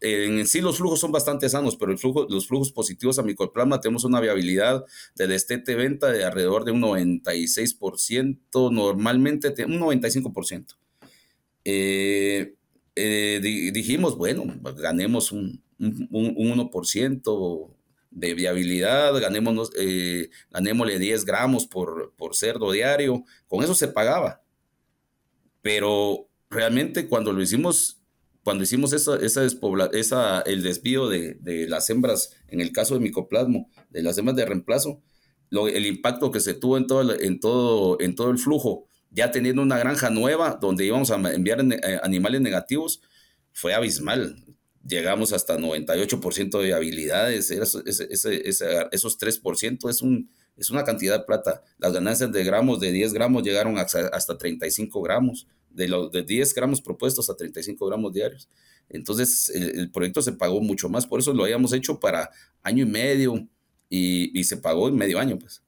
en sí los flujos son bastante sanos, pero el flujo, los flujos positivos a micoplasma tenemos una viabilidad de destete venta de alrededor de un 96%, normalmente un 95%. Eh, eh, dijimos, bueno, ganemos un, un, un 1% de viabilidad, ganémonos, eh, ganémosle 10 gramos por, por cerdo diario, con eso se pagaba. Pero realmente cuando lo hicimos cuando hicimos esa, esa, esa el desvío de, de, las hembras, en el caso de micoplasmo, de las hembras de reemplazo, el impacto que se tuvo en todo, en, todo, en todo el flujo, ya teniendo una granja nueva donde íbamos a enviar eh, animales negativos, fue abismal. Llegamos hasta 98% de habilidades, ese, ese, esos 3% es, un, es una cantidad de plata. Las ganancias de gramos, de 10 gramos, llegaron hasta, hasta 35 gramos de los de 10 gramos propuestos a 35 gramos diarios. Entonces el, proyecto se pagó mucho más, por eso lo habíamos hecho para año y medio y, y se pagó en medio año. Pues.